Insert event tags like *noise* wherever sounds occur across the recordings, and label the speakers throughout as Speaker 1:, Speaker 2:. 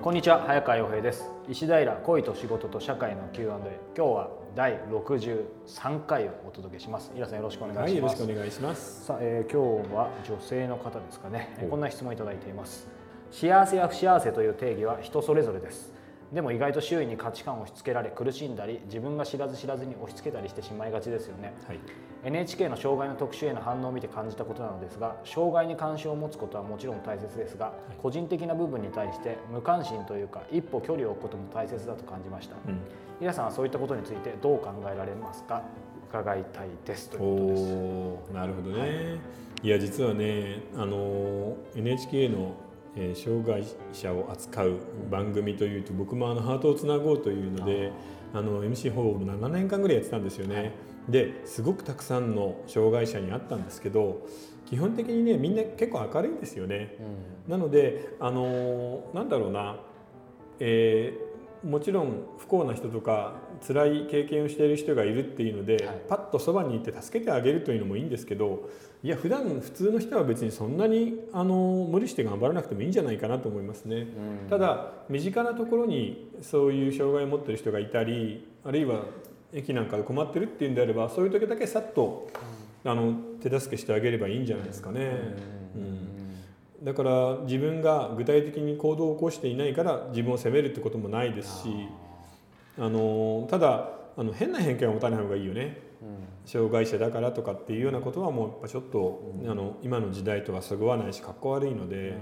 Speaker 1: こんにちは早川洋平です。石平恋と仕事と社会の Q&A 今日は第63回をお届けします。イラさんよろしくお願いします、はい、
Speaker 2: よろしくお願いします。
Speaker 1: さあ、えー、今日は女性の方ですかね。こんな質問いただいています。幸せや不幸せという定義は人それぞれですでも意外と周囲に価値観を押し付けられ苦しんだり自分が知らず知らずに押し付けたりしてしまいがちですよね、はい、NHK の障害の特集への反応を見て感じたことなのですが障害に関心を持つことはもちろん大切ですが、はい、個人的な部分に対して無関心というか一歩距離を置くことも大切だと感じました、うん、皆さんはそういったことについてどう考えられますか？伺いたいですということです。
Speaker 2: なるほどね、はい、いや実はねあの NHK のえー、障害者を扱う番組というと僕もあのハートをつなごうというのであの MC ホール7年間ぐらいやってたんですよね。ですごくたくさんの障害者に会ったんですけど基本的にねみんな結構明るいんですよね。うん、なのであのなんだろうな、えー、もちろん不幸な人とか辛い経験をしている人がいるっていうので、はい、パッとそばにいて助けてあげるというのもいいんですけどいや普段普通の人は別にそんなにあの無理して頑張らなくてもいいんじゃないかなと思いますね。うん、ただ身近なところにそういう障害を持ってる人がいたりあるいは駅なんかで困ってるっていうんであればそういう時だけさっと、うん、あの手助けしてあげればいいんじゃないですかね。うんだから自分が具体的に行動を起こしていないから自分を責めるってこともないですしあのただあの変な偏見は持たない方がいいよね。障害者だからとかっていうようなことはもうやっぱちょっと、あの今の時代とはそぐわないしかっこ悪いので、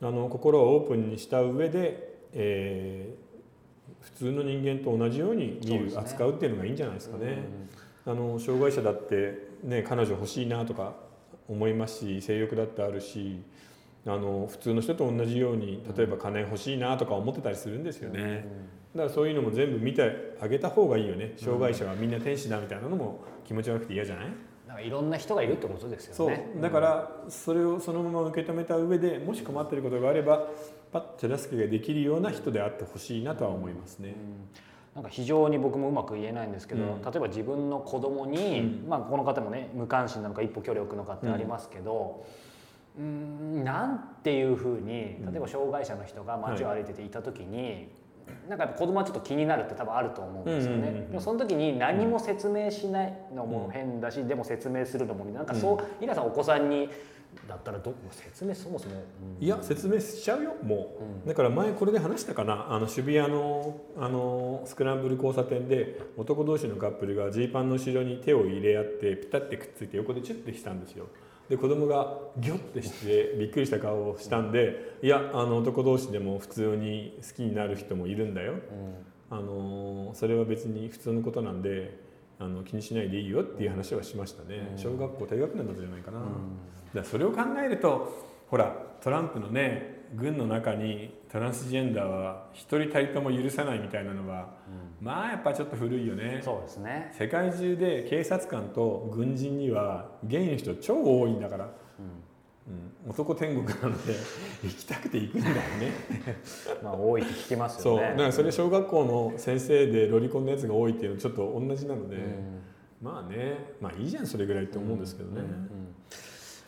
Speaker 2: あの心をオープンにした上で、えー、普通の人間と同じように見る、ね、扱うっていうのがいいんじゃないですかね。あの障害者だってね彼女欲しいなとか思いますし性欲だってあるしあの普通の人と同じように例えば金欲しいなとか思ってたりするんですよね。だからそういうのも全部見てあげた方がいいよね。障害者はみんな天使だみたいなのも気持ち悪くて嫌じゃない？
Speaker 1: なんかいろんな人がいるってことですよ
Speaker 2: ね。そう。だからそれをそのまま受け止めた上でもし困ってることがあればパッと手助けができるような人であってほしいなとは思いますね。
Speaker 1: なんか非常に僕もうまく言えないんですけど、うん、例えば自分の子供に、うん、まあこの方もね無関心なのか一歩距離を置くのかってありますけど、うん、なんていうふうに例えば障害者の人が街を歩いてていた時に、なんか子供はちょっと気になるって多分あると思うんですよね、でもその時に何も説明しないのも変だし、でも説明するのもなんかそう、皆さんお子さんにだったらど説明そもそも、
Speaker 2: いや説明しちゃうよもう、だから前これで話したかな。あの渋谷のあのスクランブル交差点で男同士のカップルがジーパンの後ろに手を入れ合ってピタッてくっついて横でチュッてしたんですよで子供がギョッてしてびっくりした顔をしたんでいやあの男同士でも普通に好きになる人もいるんだよ、うん、あのそれは別に普通のことなんであの気にしないでいいよっていう話はしましたね、うん、小学校低学年だったじゃないかな、うん、だそれを考えるとほらトランプのね軍の中にトランスジェンダーは一人たりとも許さないみたいなのは、うん、まあやっぱちょっと古いよね。
Speaker 1: そうですね。
Speaker 2: 世界中で警察官と軍人にはゲイの人超多いんだから、うん。うん、男天国なので *laughs* 行きたくて行くんだよね。*laughs*
Speaker 1: まあ多いって聞きますよ
Speaker 2: ね。そう。だからそれ小学校の先生でロリコンのやつが多いっていうのちょっと同じなので、うん、まあね。まあいいじゃんそれぐらいって思うんですけどね、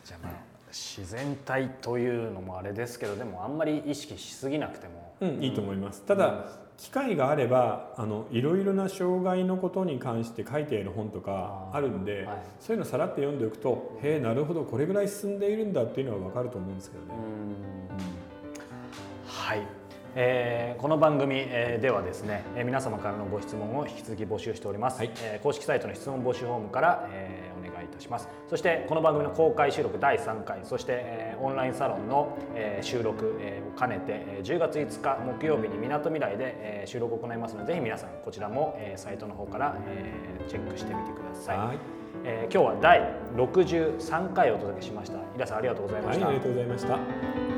Speaker 1: じゃあまあ自然体というのもあれですけどでもあんまり意識しすぎなくても、
Speaker 2: うん、いいと思います。ただ、うん、機会があればあのいろいろな障害のことに関して書いている本とかあるんで、はい、そういうのさらって読んでおくとへえなるほどこれぐらい進んでいるんだっていうのは分かると思うんですけどね。
Speaker 1: はいえー、この番組、えー、ではですね、えー、皆様からのご質問を引き続き募集しております、はい、えー、公式サイトの質問募集フォームから、えー、お願いいたしますそしてこの番組の公開収録第3回そして、えー、オンラインサロンの、えー、収録、えー、を兼ねて、えー、10月5日木曜日にみなとみらいで、えー、収録を行いますのでぜひ皆さんこちらも、えー、サイトの方から、えー、チェックしてみてください、はいえー、今日は第63回をお届けしました。イラさんありがとうございました。
Speaker 2: はい、ありがとうございました。